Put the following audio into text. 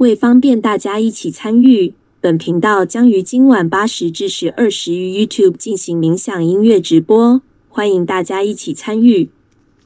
为方便大家一起参与，本频道将于今晚八时至十二时于 YouTube 进行冥想音乐直播，欢迎大家一起参与。